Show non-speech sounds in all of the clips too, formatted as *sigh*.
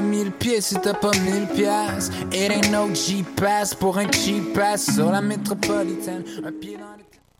pas mille pieds si t'as pas mille piastres. It ain't no G-Pass pour un cheap pass sur la métropolitaine. Un pied dans.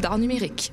d'art numérique.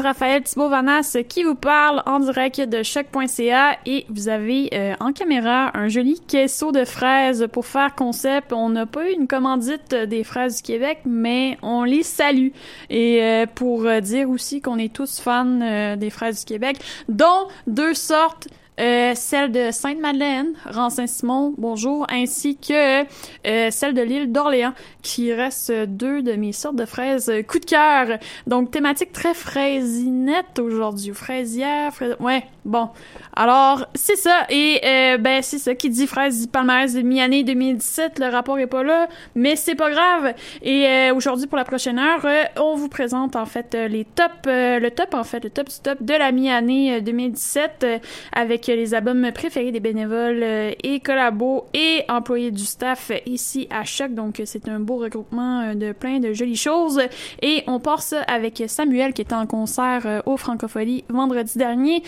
Raphaël Thibault-Vanas qui vous parle en direct de choc.ca et vous avez euh, en caméra un joli caisseau de fraises pour faire concept. On n'a pas eu une commandite des fraises du Québec, mais on les salue. Et euh, pour euh, dire aussi qu'on est tous fans des fraises du Québec, dont deux sortes euh, celle de Sainte-Madeleine, Rang-Saint-Simon, bonjour, ainsi que euh, celle de l'île d'Orléans, qui reste deux de mes sortes de fraises euh, coup de cœur. Donc, thématique très fraisinette aujourd'hui, fraisière, fraise... ouais, bon. Alors, c'est ça, et euh, ben, c'est ça qui dit fraise dit palmarès de mi-année 2017, le rapport est pas là, mais c'est pas grave. Et euh, aujourd'hui, pour la prochaine heure, euh, on vous présente en fait les tops, le top en fait, le top du top de la mi-année euh, 2017, euh, avec les albums préférés des bénévoles et collabos et employés du staff ici à Choc. Donc, c'est un beau regroupement de plein de jolies choses. Et on part ça avec Samuel qui était en concert au Francophonie vendredi dernier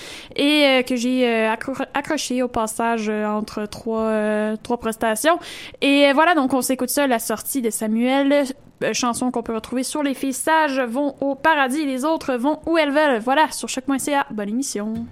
euh, que j'ai euh, accro- accroché au passage euh, entre trois, prestations. Et voilà, donc on s'écoute ça, la sortie de Samuel. chanson qu'on peut retrouver sur Les filles sages vont au paradis, les autres vont où elles veulent. Voilà, sur choc.ca. Bonne émission.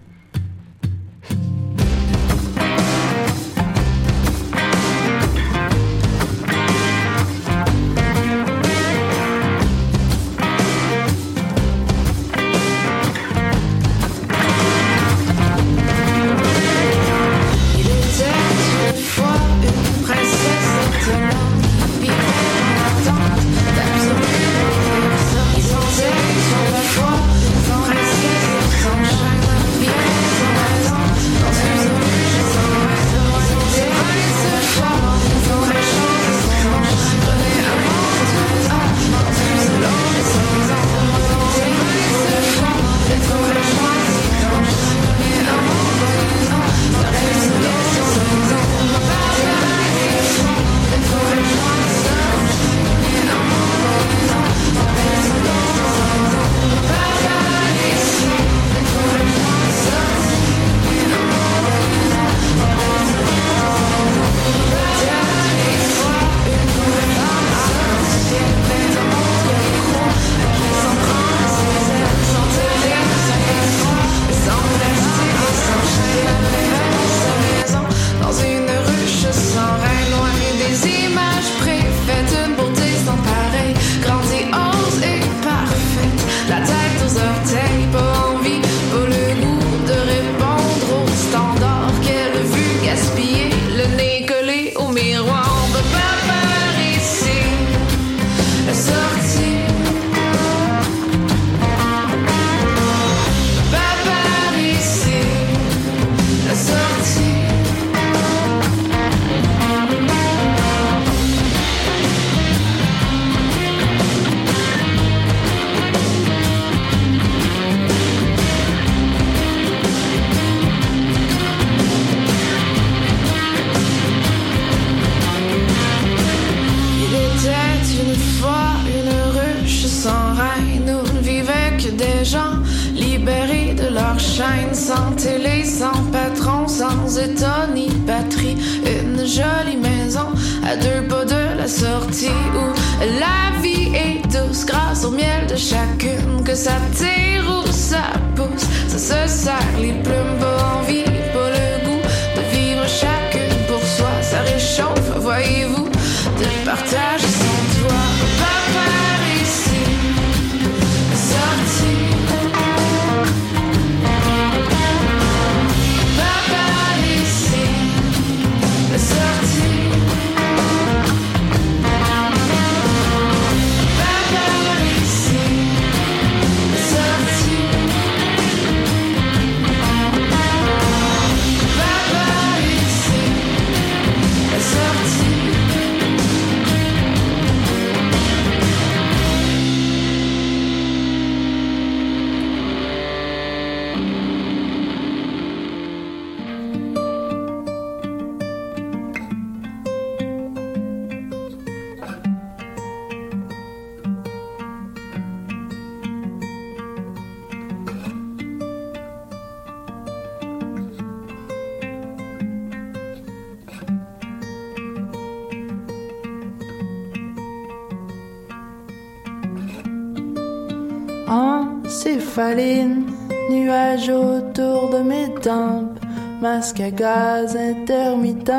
Encéphaline, nuages autour de mes tempes, masque à gaz intermittent,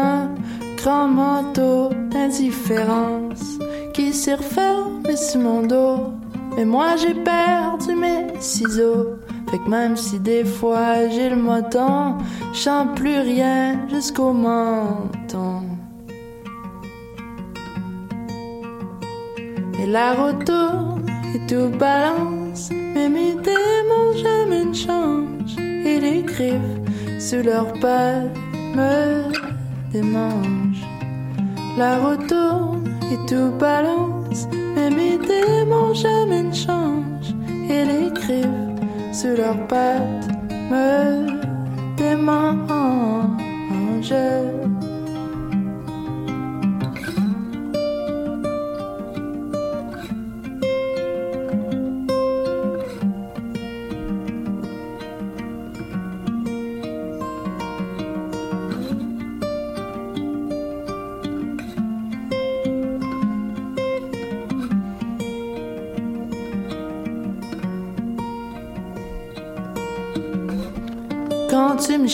grand manteau d'indifférence qui s'est refermé sur mon dos. Mais moi j'ai perdu mes ciseaux. Fait que même si des fois j'ai le moton, sens plus rien jusqu'au menton. Et la route tourne et tout balance, mais mes démons jamais ne changent. Et les griffes sous leurs pattes me démangent. La route tourne et tout balance, mais mes démons jamais ne changent. Et les griffes sous leurs pattes me démangent.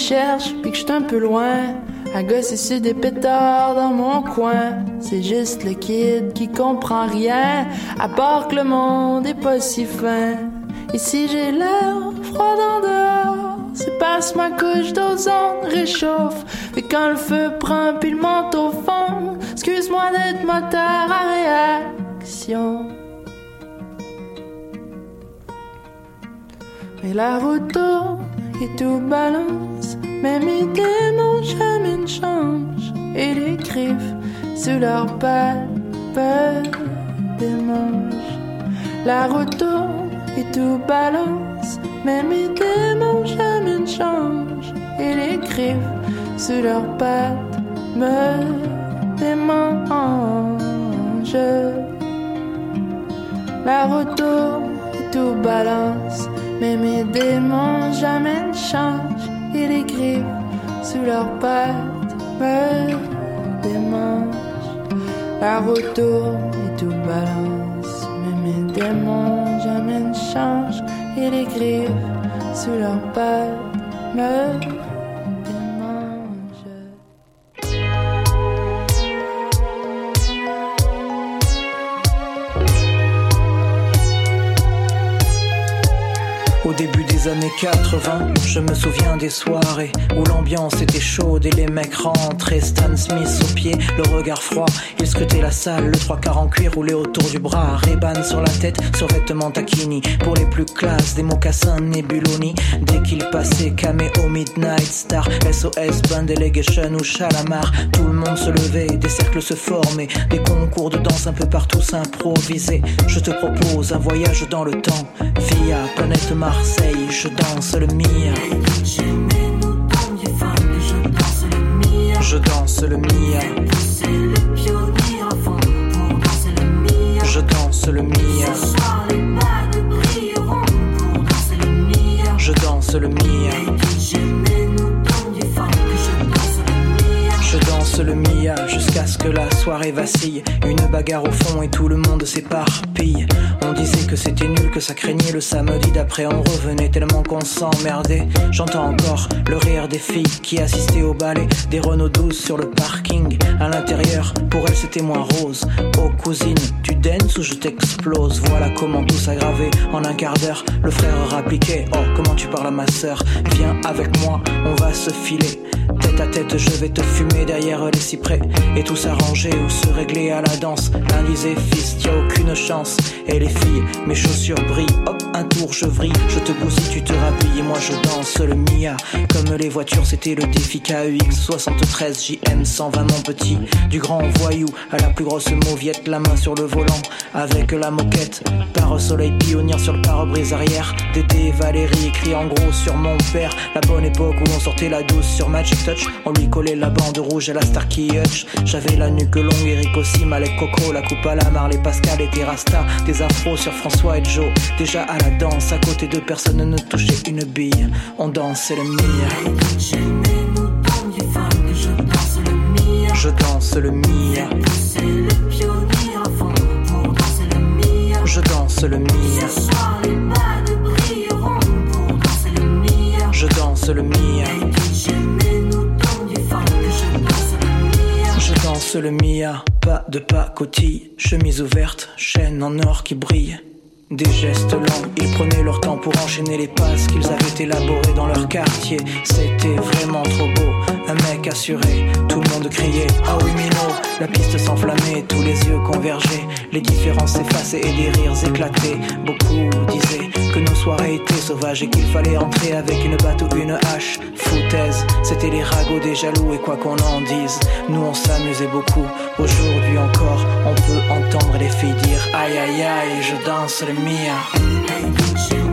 Cherches, puis que je suis un peu loin, à gosser sur des pétards dans mon coin. C'est juste le kid qui comprend rien, à part que le monde est pas si fin. Si j'ai l'air froid en dehors, c'est parce que ma couche d'ozone réchauffe. Et quand le feu prend puis le manteau fond, excuse-moi d'être moteur à réaction. Mais la route tourne et tout balance, même mes démons jamais ne changent. Et les griffes sous leurs pattes peuvent des manches. La route tourne et tout balance, même mes démons jamais ne changent. Et les griffes sous leurs pattes me démangent. La route tourne et tout balance. Mais mes démons jamais ne changent Et les griffes sous leurs pattes me démangent La tourne et tout balance Mais mes démons jamais ne changent. Et les griffes sous leurs pattes me des années 80, je me souviens des soirées où l'ambiance était chaude et les mecs rentraient. Stan Smith au pied, le regard froid. Il scrutait la salle, le trois quarts en cuir roulé autour du bras. Reban sur la tête, survêtement taquini. Pour les plus classes, des mocassins Nebuloni. Dès qu'il passait, Cameo Midnight Star, SOS Band Delegation ou Chalamar. Tout le monde se levait, des cercles se formaient. Des concours de danse un peu partout s'improvisaient. Je te propose un voyage dans le temps via planète Marseille. Je danse le Mia. Je danse le Mia. Je danse le Mia. danse le Mia. Le Mia jusqu'à ce que la soirée vacille. Une bagarre au fond et tout le monde s'éparpille. On disait que c'était nul, que ça craignait le samedi d'après. On revenait tellement qu'on s'emmerdait. J'entends encore le rire des filles qui assistaient au ballet des Renault 12 sur le parking. À l'intérieur, pour elles c'était moins rose. Oh cousine, tu danses ou je t'explose? Voilà comment tout s'aggravait en un quart d'heure. Le frère rappliquait Oh, comment tu parles à ma sœur? Viens avec moi, on va se filer. À tête, je vais te fumer derrière les cyprès. Et tout s'arranger ou se régler à la danse. L'un disait, fils, t'y a aucune chance. Et les filles, mes chaussures brillent. Hop, un tour, je vrille. Je te bousille, tu te rhabilles. Et moi, je danse le Mia. Comme les voitures, c'était le défi KEX 73 JM 120, mon petit. Du grand voyou à la plus grosse mauviette. La main sur le volant avec la moquette. Par soleil pionnière sur le pare-brise arrière. Dédé et Valérie écrit en gros sur mon père. La bonne époque où on sortait la douce sur Magic Touch. On lui collait la bande rouge à la Starkey Hutch. J'avais la nuque longue, Eric aussi, Malek Coco, la coupe à la Marley Pascal et Rasta. Des afros sur François et Joe. Déjà à la danse, à côté de personne ne touchait une bille. On dansait le Mia. Je danse le Mia. Je danse le Mia. Je danse le Mia. Danse le Mia. Pas de pacotille, chemise ouverte, chaîne en or qui brille. Des gestes lents, ils prenaient leur temps pour enchaîner les passes qu'ils avaient élaborées dans leur quartier. C'était vraiment trop beau, un mec assuré, tout le monde criait Ah oui Mino, la piste s'enflammait, tous les yeux convergeaient, les différences s'effaçaient et les rires éclataient. Beaucoup disaient que nos soirées étaient sauvages et qu'il fallait entrer avec une batte ou une hache. Foutaise, c'était les ragots des jaloux et quoi qu'on en dise, nous on s'amusait beaucoup. Aujourd'hui encore, on peut entendre les filles dire Aïe aïe aïe, je danse le Mia.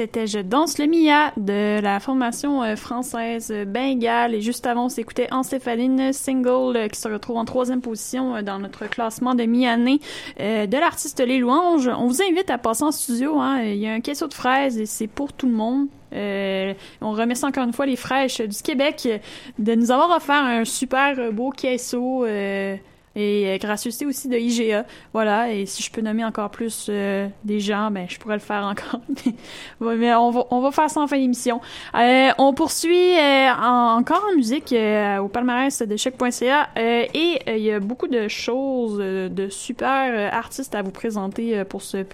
C'était Je danse le Mia de la formation euh, française Bengale. Et juste avant, on s'écoutait Encéphaline Single euh, qui se retrouve en troisième position euh, dans notre classement de mi-année de l'artiste Les Louanges. On vous invite à passer en studio. Hein. Il y a un caisseau de fraises et c'est pour tout le monde. On remercie encore une fois les fraîches du Québec de nous avoir offert un super beau caisseau et euh, gracieuseté aussi de IGA. Voilà, et si je peux nommer encore plus euh, des gens, ben je pourrais le faire encore. *laughs* mais on va, on va faire ça en fin d'émission. Euh, on poursuit en- encore en musique au palmarès de choc.ca et il y a beaucoup de choses, de super artistes à vous présenter pour ce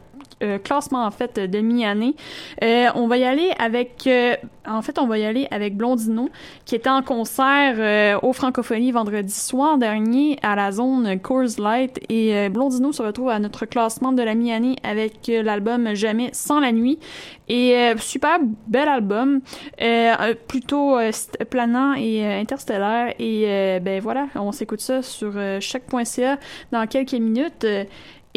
euh, classement en fait de mi-année. Euh, on va y aller avec, euh, en fait, on va y aller avec Blondino qui était en concert au Francophonie vendredi soir dernier à la zone Coors Light et Blondino se retrouve à notre classement de la mi-année avec l'album Jamais sans la nuit et super bel album, plutôt planant et interstellaire et ben voilà, on s'écoute ça sur choc.ca dans quelques minutes.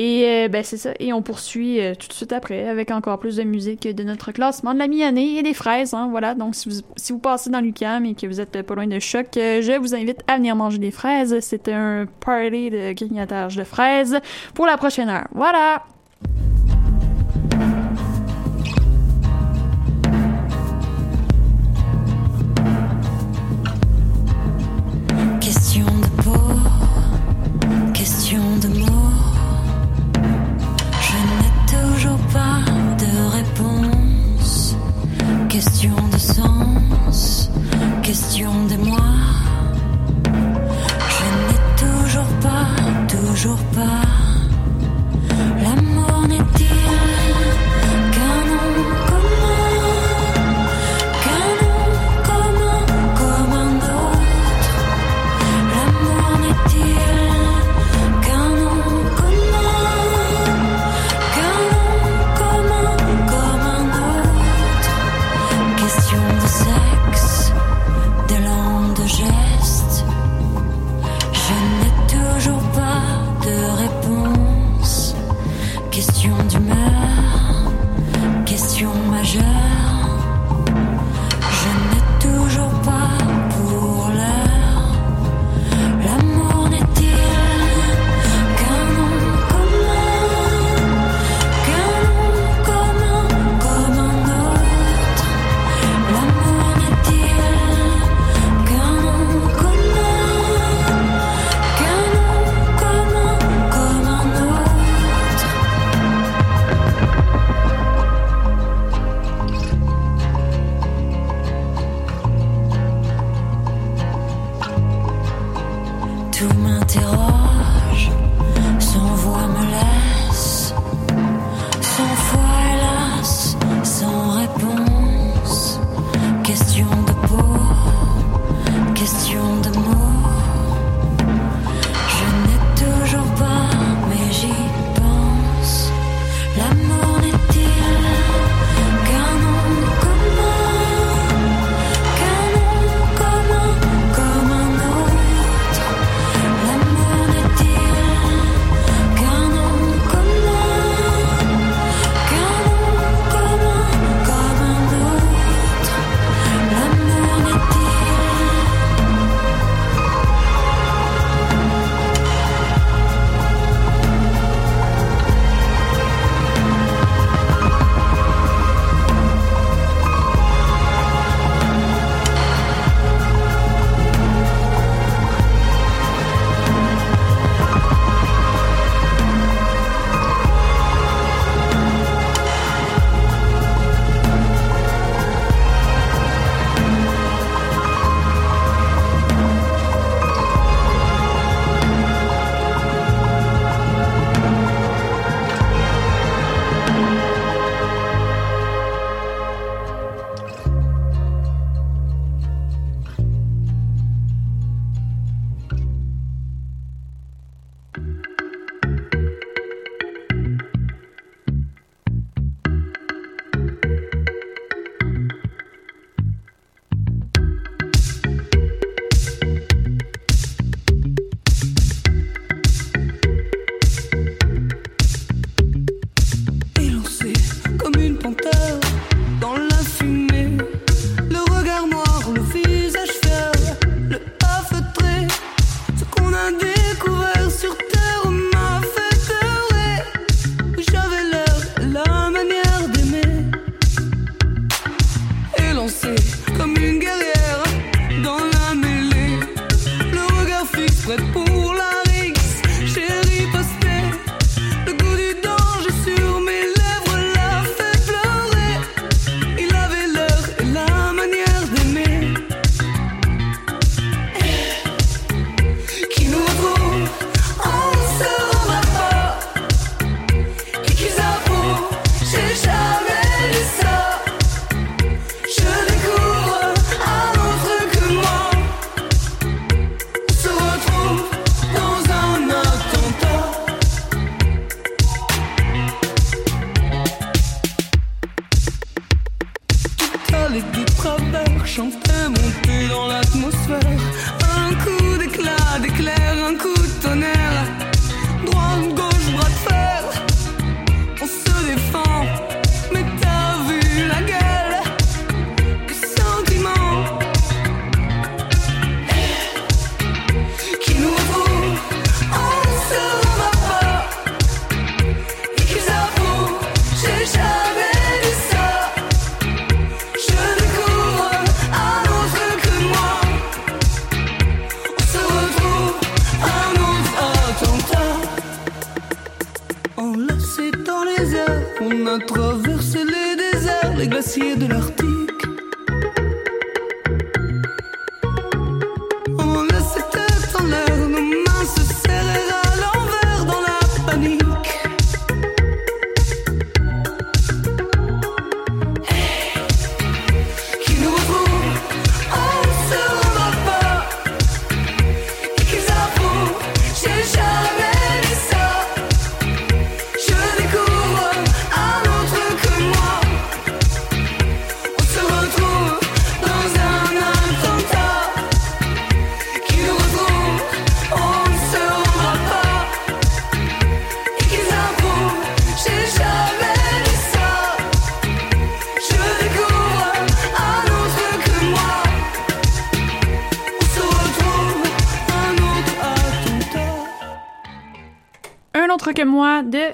Et euh, ben c'est ça. Et on poursuit euh, tout de suite après avec encore plus de musique de notre classement de la mi-année et des fraises. Hein, voilà. Donc si vous, si vous passez dans l'UQAM et que vous êtes pas loin de choc, euh, je vous invite à venir manger des fraises. C'est un party de grignotage de fraises pour la prochaine heure. Voilà. Question de peau, Question de sens, question de moi. Je n'ai toujours pas, toujours pas.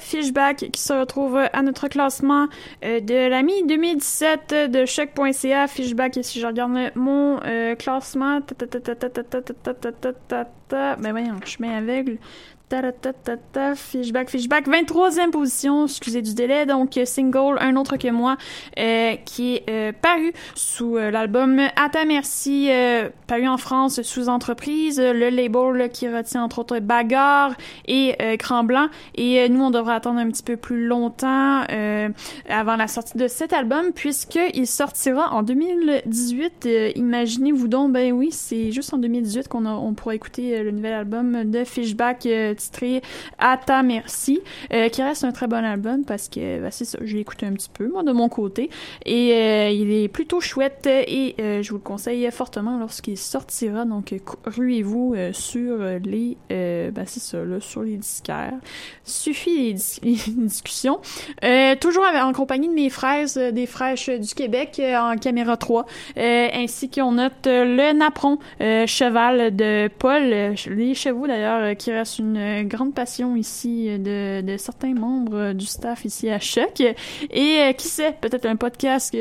Fishback qui se retrouve à notre classement de la mi-2017 de choc.ca. Fishback, si je regarde mon classement, mais voyons, je suis aveugle. Fishback, Fishback, 23e position, excusez du délai, donc euh, single, un autre que moi, euh, qui est euh, paru sous euh, l'album À ta merci, euh, paru en France sous entreprise, le label qui retient entre autres Bagarre et euh, Cran Blanc, et nous on devrait attendre un petit peu plus longtemps avant la sortie de cet album, puisqu'il sortira en 2018, Euh, imaginez-vous donc, ben oui, c'est juste en 2018 qu'on on pourra écouter le nouvel album de Fishback À ta merci, euh, qui reste un très bon album parce que ben, c'est ça, j'ai écouté un petit peu moi de mon côté et euh, il est plutôt chouette et euh, je vous le conseille fortement lorsqu'il sortira. Donc ruez-vous sur les ben, c'est ça là, sur les disquaires. Suffit les, dis- *laughs* les discussions. Toujours en compagnie de mes fraises, des fraîches du Québec en caméra 3, euh, ainsi qu'on note le napperon euh, cheval de Paul, les chevaux d'ailleurs, qui reste une grande passion ici de, certains membres du staff ici à Choc. Et euh, qui sait, peut-être un podcast,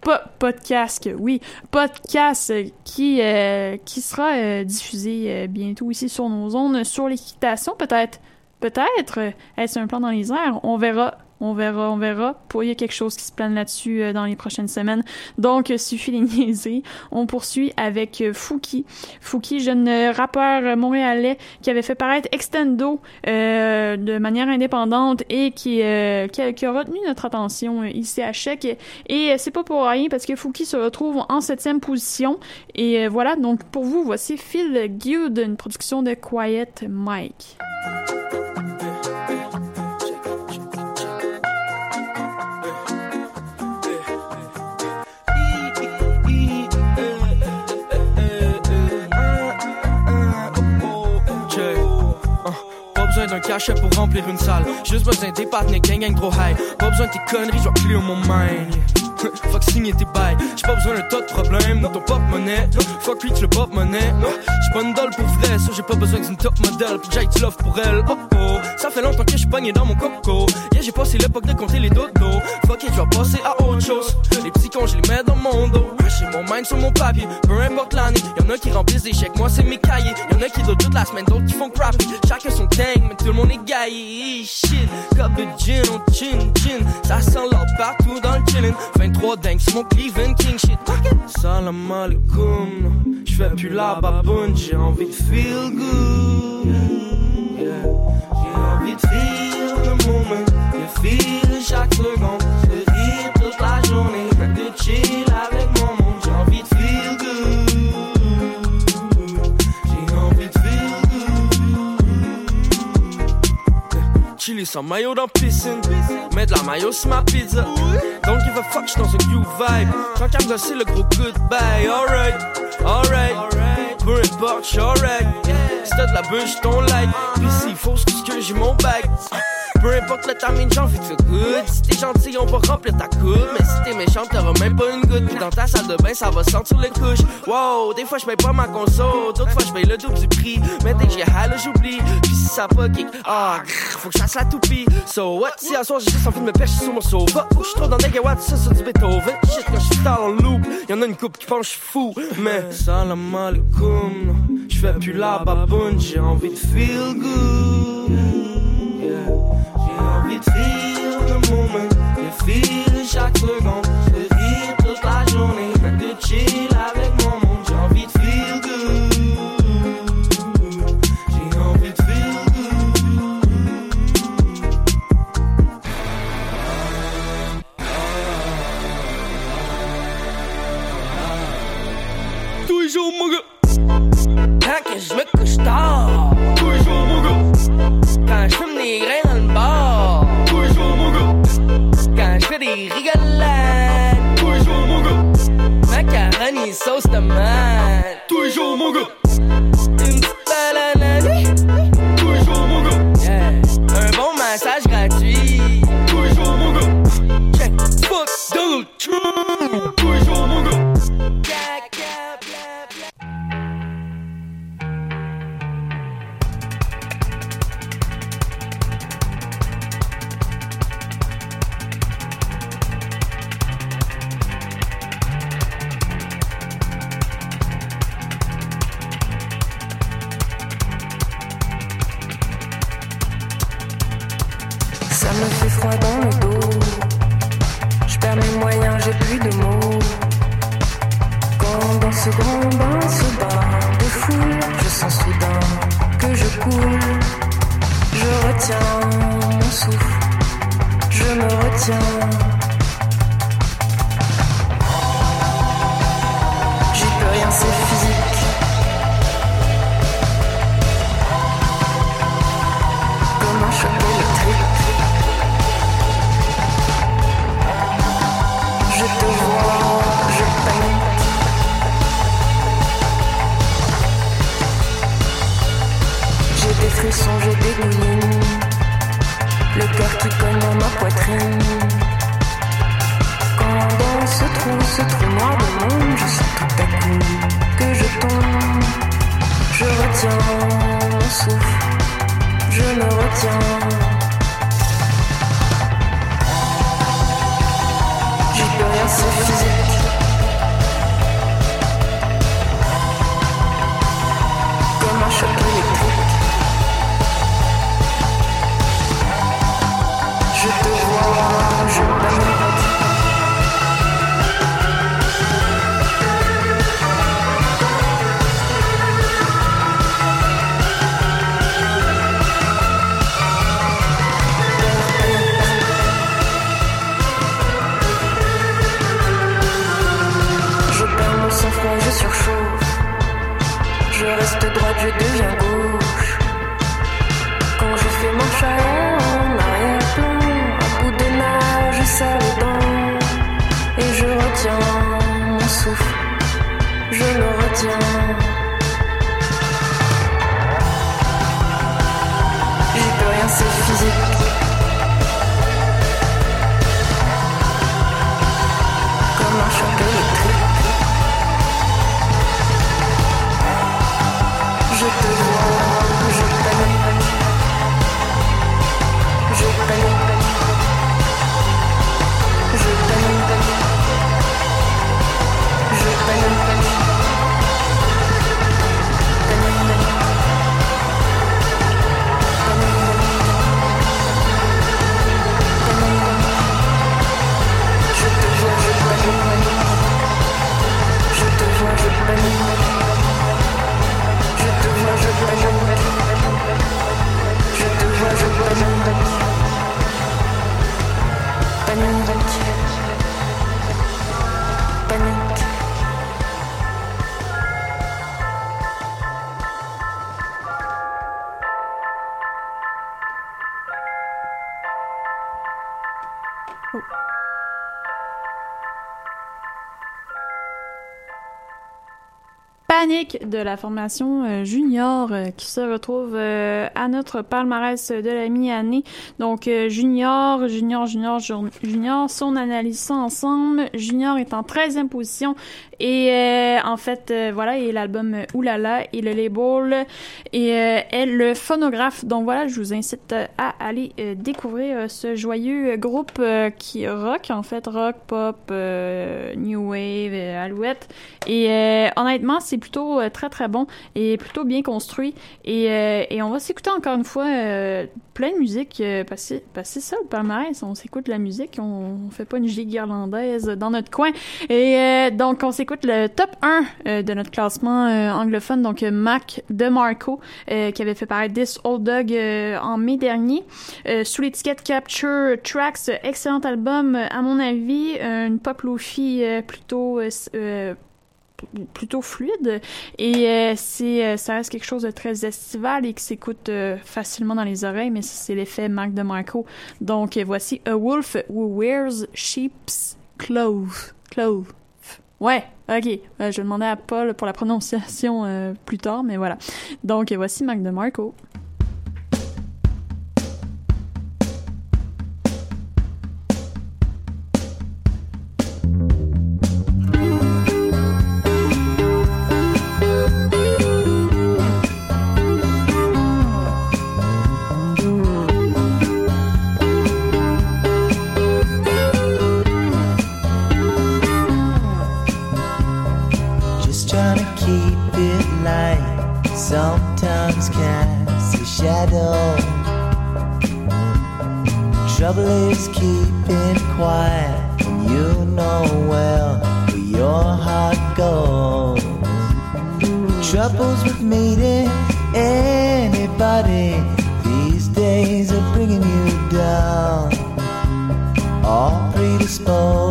pas podcast, oui, podcast qui euh, qui sera euh, diffusé bientôt ici sur nos zones, sur l'équitation peut-être. Peut-être. Est-ce un plan dans les airs? On verra. On verra, on verra. Pour il y a quelque chose qui se plane là-dessus euh, dans les prochaines semaines. Donc, euh, suffit les *laughs* niaiser. On poursuit avec euh, Fouki. Fouki, jeune euh, rappeur montréalais qui avait fait paraître Extendo euh, de manière indépendante et qui, euh, a, qui retenu notre attention ici à Chèque. Et c'est pas pour rien parce que Fouki se retrouve en septième position. Et voilà, donc pour vous, voici Phil Gude, une production de Quiet Mike. D'un cachet pour remplir une salle. Juste besoin des partenaires gang gang trop high. Pas besoin de tes conneries, je clear mon mind. Fuck signer tes bails. J'ai pas besoin d'un tas de problèmes dans ton porte-monnaie. Fuck reach le porte-monnaie. J'ai pas une dolle pour vrai, ça j'ai pas besoin d'une top modèle. Puis j'ai love pour elle. Oh oh, ça fait longtemps que je pogné dans mon coco. Yeah, j'ai passé l'époque de compter les dodos. Fuck it, je vais passer à autre chose. Les petits cons, je les mets dans mon dos. J'ai mon mind sur mon papier, peu importe l'année. Y'en a qui remplissent des chèques, moi c'est mes cahiers. Y'en a qui donnent toute la semaine, d'autres qui font crappy. Chacun son tank, mais tout le monde est gaillé. Shit, cup de gin, on chin chin. Ça sent l'or partout dans le chillin'. 23 dingues sur mon Cleveland King shit. Salam alaikum. J'fais plus la baboune, j'ai envie de feel good. Yeah. J'ai envie de feel le moment, de feel chaque seconde. De rire toute la journée, de chill avec Chili sans maillot dans piscine. Mettre la maillot sur ma pizza. Don't give a fuck, j'suis dans un new vibe. Tant qu'à me gosser le gros goodbye. Alright, alright. Peu importe, j'suis alright. Si t'as de la bûche, ton like. Puis s'il faut, c'est que j'ai mon bag. Peu importe le timing, j'ai envie de feel good. Si t'es gentil, on va remplir ta coupe. Mais si t'es méchant, t'auras même pas une goutte. Puis dans ta salle de bain, ça va sentir les couches. Wow, des fois, j'paye pas ma console. D'autres fois, j'paye le double du prix. Mais dès que j'ai là, j'oublie. Puis si ça pas kick, ah, grrr, faut que je fasse la toupie. So what? Si à soir, j'ai juste envie de me pêcher sur mon sofa. Ou j'suis trop dans des gawats, ça, sur du Beethoven. Shit, quand j'suis dans le loop, y'en a une coupe qui pense fou. Mais salam alaikum. J'fais plus la baboune, j'ai envie de feel good. De feel le moment, de feel chaque seconde, de rire toute la journée, de chill avec mon monde. J'ai envie de feel good. J'ai envie de feel good. Toujours mon gars. Quand que je me couche tard. Toujours mon gars. Je fais des rigolades. Toujours mon gars. Macaroni sauce tomate. Toujours mon gars. Une petite banane. De la formation euh, junior euh, qui se retrouve euh, à notre palmarès de la mi-année. Donc junior, junior, junior, junior, si on analyse ensemble, junior est en 13e position. Et en fait euh, voilà, et l'album Oulala et le label. Et est le phonographe. Donc voilà, je vous incite à aller découvrir ce joyeux groupe qui rock en fait, rock, pop, new wave, alouette. Et honnêtement, c'est plutôt très très bon. Et plutôt bien construit. Et, euh, et on va s'écouter encore une fois euh, plein de musique euh, parce, que- c'est ça le palmarès. On s'écoute la musique, on, on fait pas une gigue irlandaise dans notre coin. Et euh, donc on s'écoute le top 1 euh, de notre classement anglophone, donc Mac de Marco, qui avait fait paraître This Old Dog en mai dernier, sous l'étiquette Capture Tracks. Excellent album, à mon avis, une pop lofi plutôt plutôt fluide. Et euh, c'est euh, ça reste quelque chose de très estival et qui s'écoute euh, facilement dans les oreilles mais c'est l'effet Marc de Marco donc voici A Wolf Who Wears Sheep's Clothes. Clothes. Ouais ok. Je demandais à Paul pour la prononciation plus tard mais voilà. Donc voici Marc de Marco heart goes. Troubles with meeting anybody. These days are bringing you down. All predisposed,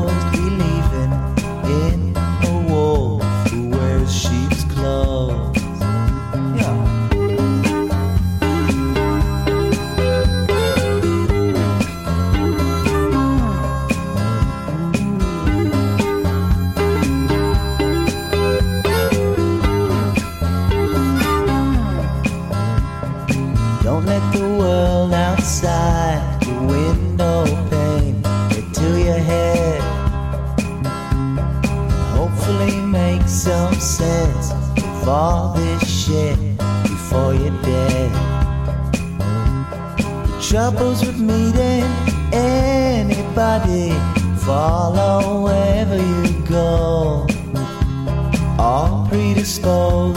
Troubles with meeting anybody, follow wherever you go. All predisposed,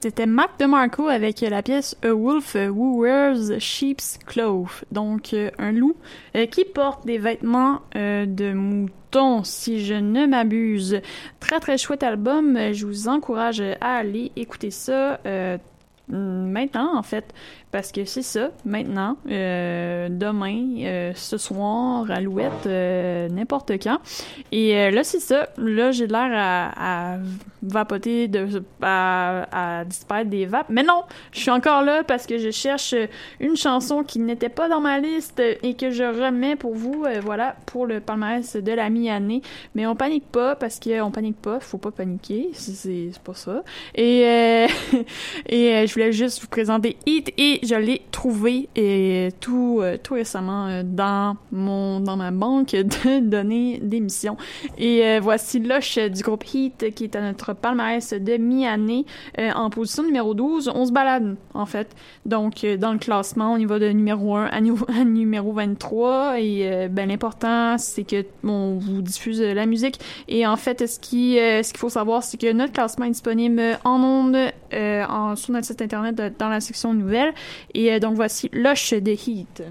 C'était Mac DeMarco avec la pièce A Wolf Who Wears Sheep's Clothes. Donc, euh, un loup euh, qui porte des vêtements euh, de mouton, si je ne m'abuse. Très, très chouette album. Je vous encourage à aller écouter ça maintenant, en fait. Parce que c'est ça, maintenant, euh, demain, euh, ce soir, à l'ouette, euh, n'importe quand. Et là, c'est ça. Là, j'ai l'air à, vapoter, de, à, disparaître des vapes. Mais non, je suis encore là parce que je cherche une chanson qui n'était pas dans ma liste et que je remets pour vous, voilà, pour le palmarès de la mi-année. Mais on panique pas parce qu'on panique pas, faut pas paniquer, c'est- pas ça. Et, *laughs* et je voulais juste vous présenter Hit et je l'ai trouvé et tout, euh, tout récemment euh, dans mon dans ma banque de *laughs* données d'émissions. Et euh, voici Lush du groupe Heat qui est à notre palmarès de mi-année euh, en position numéro 12. On se balade en fait. Donc euh, dans le classement, on y va de numéro 1 *laughs* à, numéro 23 et euh, ben l'important c'est que on vous diffuse euh, la musique et en fait ce qui euh, ce qu'il faut savoir c'est que notre classement est disponible en ondes euh, sur notre site internet dans la section nouvelles et euh, donc voici Lush de Heat.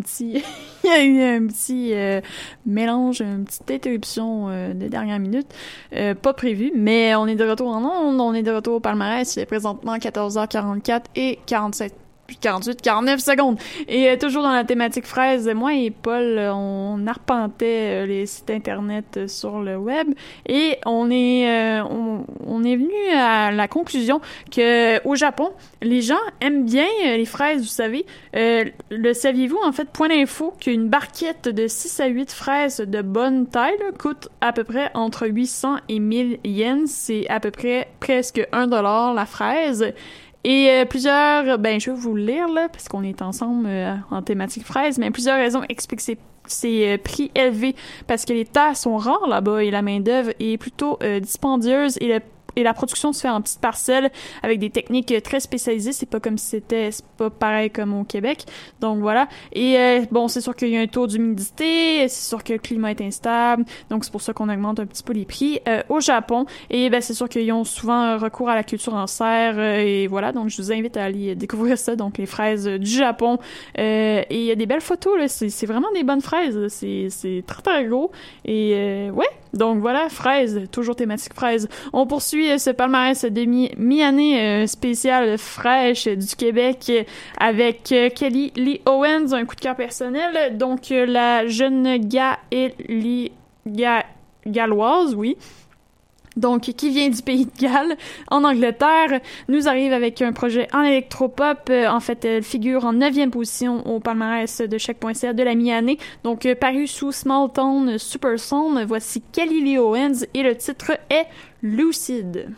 Petit, *laughs* il y a eu un petit euh, mélange, une petite interruption euh, de dernière minute, euh, pas prévu, mais on est de retour en ondes, on est de retour au palmarès, il est présentement 14h44 et 47 48, 49 secondes. Et euh, toujours dans la thématique fraise, moi et Paul, euh, on arpentait euh, les sites internet sur le web et on est euh, on, est venu à la conclusion que au Japon, les gens aiment bien les fraises, vous savez. Euh, le saviez-vous en fait point d'info qu'une barquette de 6 à 8 fraises de bonne taille coûte à peu près entre 800 et 1000 yens, c'est à peu près presque 1 dollar la fraise. Et euh, plusieurs, ben je vais vous le lire là, parce qu'on est ensemble euh, en thématique fraise, mais plusieurs raisons expliquent ces, euh, prix élevés, parce que les terres sont rares là-bas et la main d'œuvre est plutôt dispendieuse et le et la production se fait en petites parcelles avec des techniques euh, très spécialisées. C'est pas comme si c'était pas pareil comme au Québec. Donc voilà. Et euh, bon, c'est sûr qu'il y a un taux d'humidité, c'est sûr que le climat est instable. Donc c'est pour ça qu'on augmente un petit peu les prix euh, au Japon. Et ben c'est sûr qu'ils ont souvent recours à la culture en serre et voilà. Donc je vous invite à aller découvrir ça. Donc les fraises du Japon. Et il y a des belles photos là. C'est vraiment des bonnes fraises. C'est c'est très très gros. Et ouais. Donc voilà, fraises, toujours thématique fraises. On poursuit euh, ce palmarès de mi- mi-année euh, spéciale fraîche du Québec avec euh, Kelly Lee Owens, un coup de cœur personnel. Donc la jeune Gaëlie Ga galloise, oui. Donc, qui vient du pays de Galles, en Angleterre, nous arrive avec un projet en électropop. Euh, en fait, elle figure en neuvième position au palmarès de Check.ca de la mi-année. Donc, euh, paru sous Small Town Super Sound, voici Kelly Lee Owens et le titre est Lucid.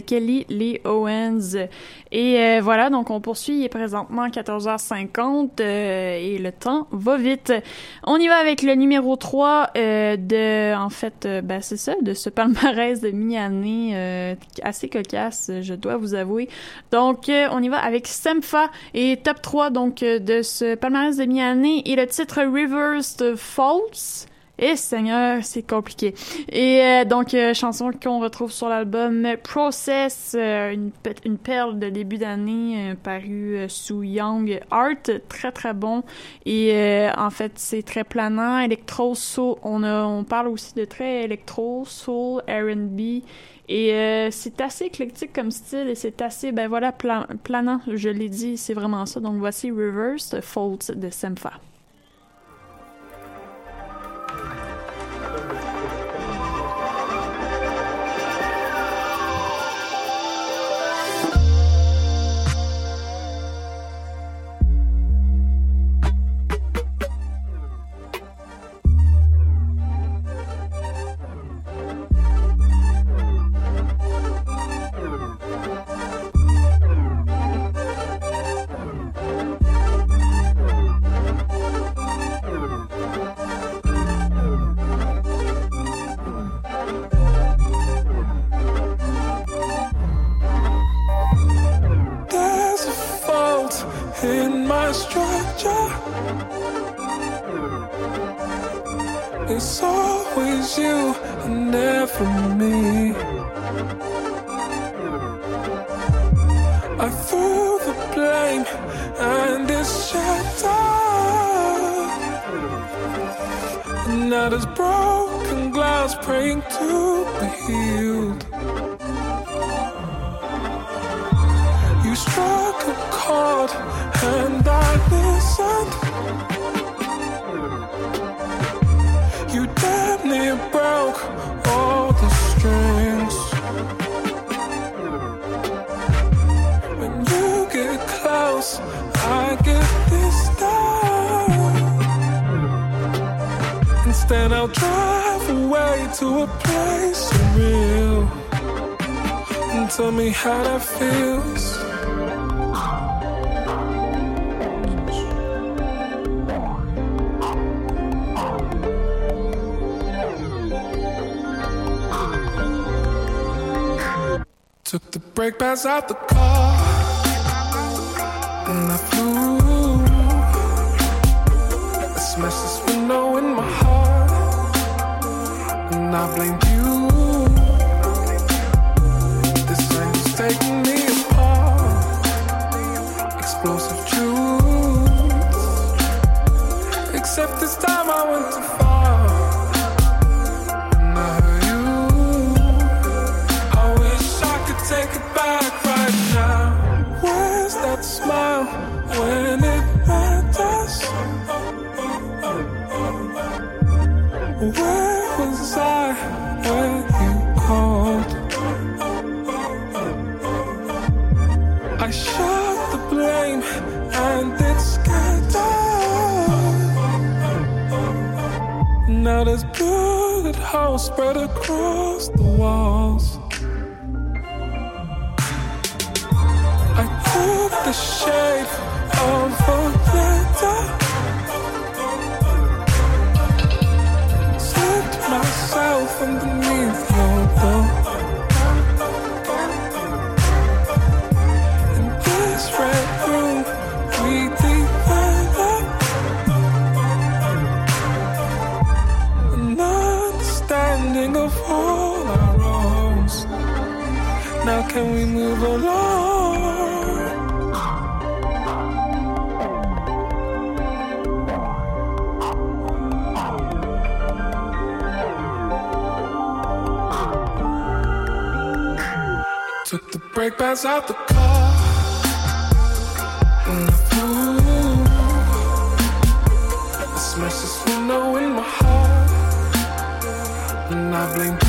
Kelly Lee Owens. Et euh, voilà, donc on poursuit, il est présentement 14h50 euh, et le temps va vite. On y va avec le numéro 3 euh, de, en fait, ben c'est ça, de ce palmarès de mi-année assez cocasse, je dois vous avouer. Donc on y va avec Semfa et top 3 donc de ce palmarès de mi-année et le titre Reversed False. Et Seigneur, c'est compliqué. Et euh, donc, euh, chanson qu'on retrouve sur l'album Process, euh, une, pe- une perle de début d'année parue sous Young Art, très très bon. Et en fait, c'est très planant, électro, soul. On, parle aussi de très électro, soul, R&B. Et c'est assez éclectique comme style et c'est assez, ben voilà, plan- planant, je l'ai dit, c'est vraiment ça. Donc voici Reverse Faults de Semfa. And tell me how that feels. Took the brake pads out the car. And I flew. I smashed this window in my heart. And I blamed you. better Took the brake pads out the car. And I flew. I smashed this window in my heart. And I blamed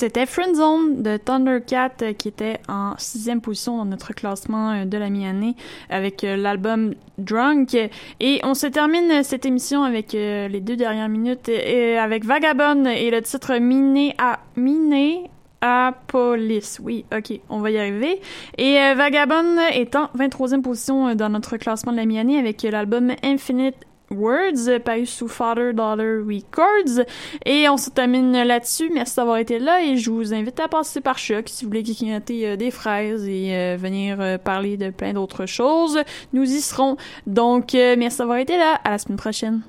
C'était Friendzone de Thundercat euh, qui était en sixième position dans notre classement euh, de la mi-année avec euh, l'album Drunk. Et on se termine cette émission avec les deux dernières minutes euh, avec Vagabond et le titre Miné à Miné à Police. Oui, ok, on va y arriver. Et euh, Vagabond est en 23e position dans notre classement de la mi-année avec l'album Infinite Words, paru sous Father Dollar Records. Et on se termine là-dessus. Merci d'avoir été là et je vous invite à passer par Choc si vous voulez grignoter euh, des fraises et euh, venir euh, parler de plein d'autres choses. Nous y serons. Donc, merci d'avoir été là. À la semaine prochaine.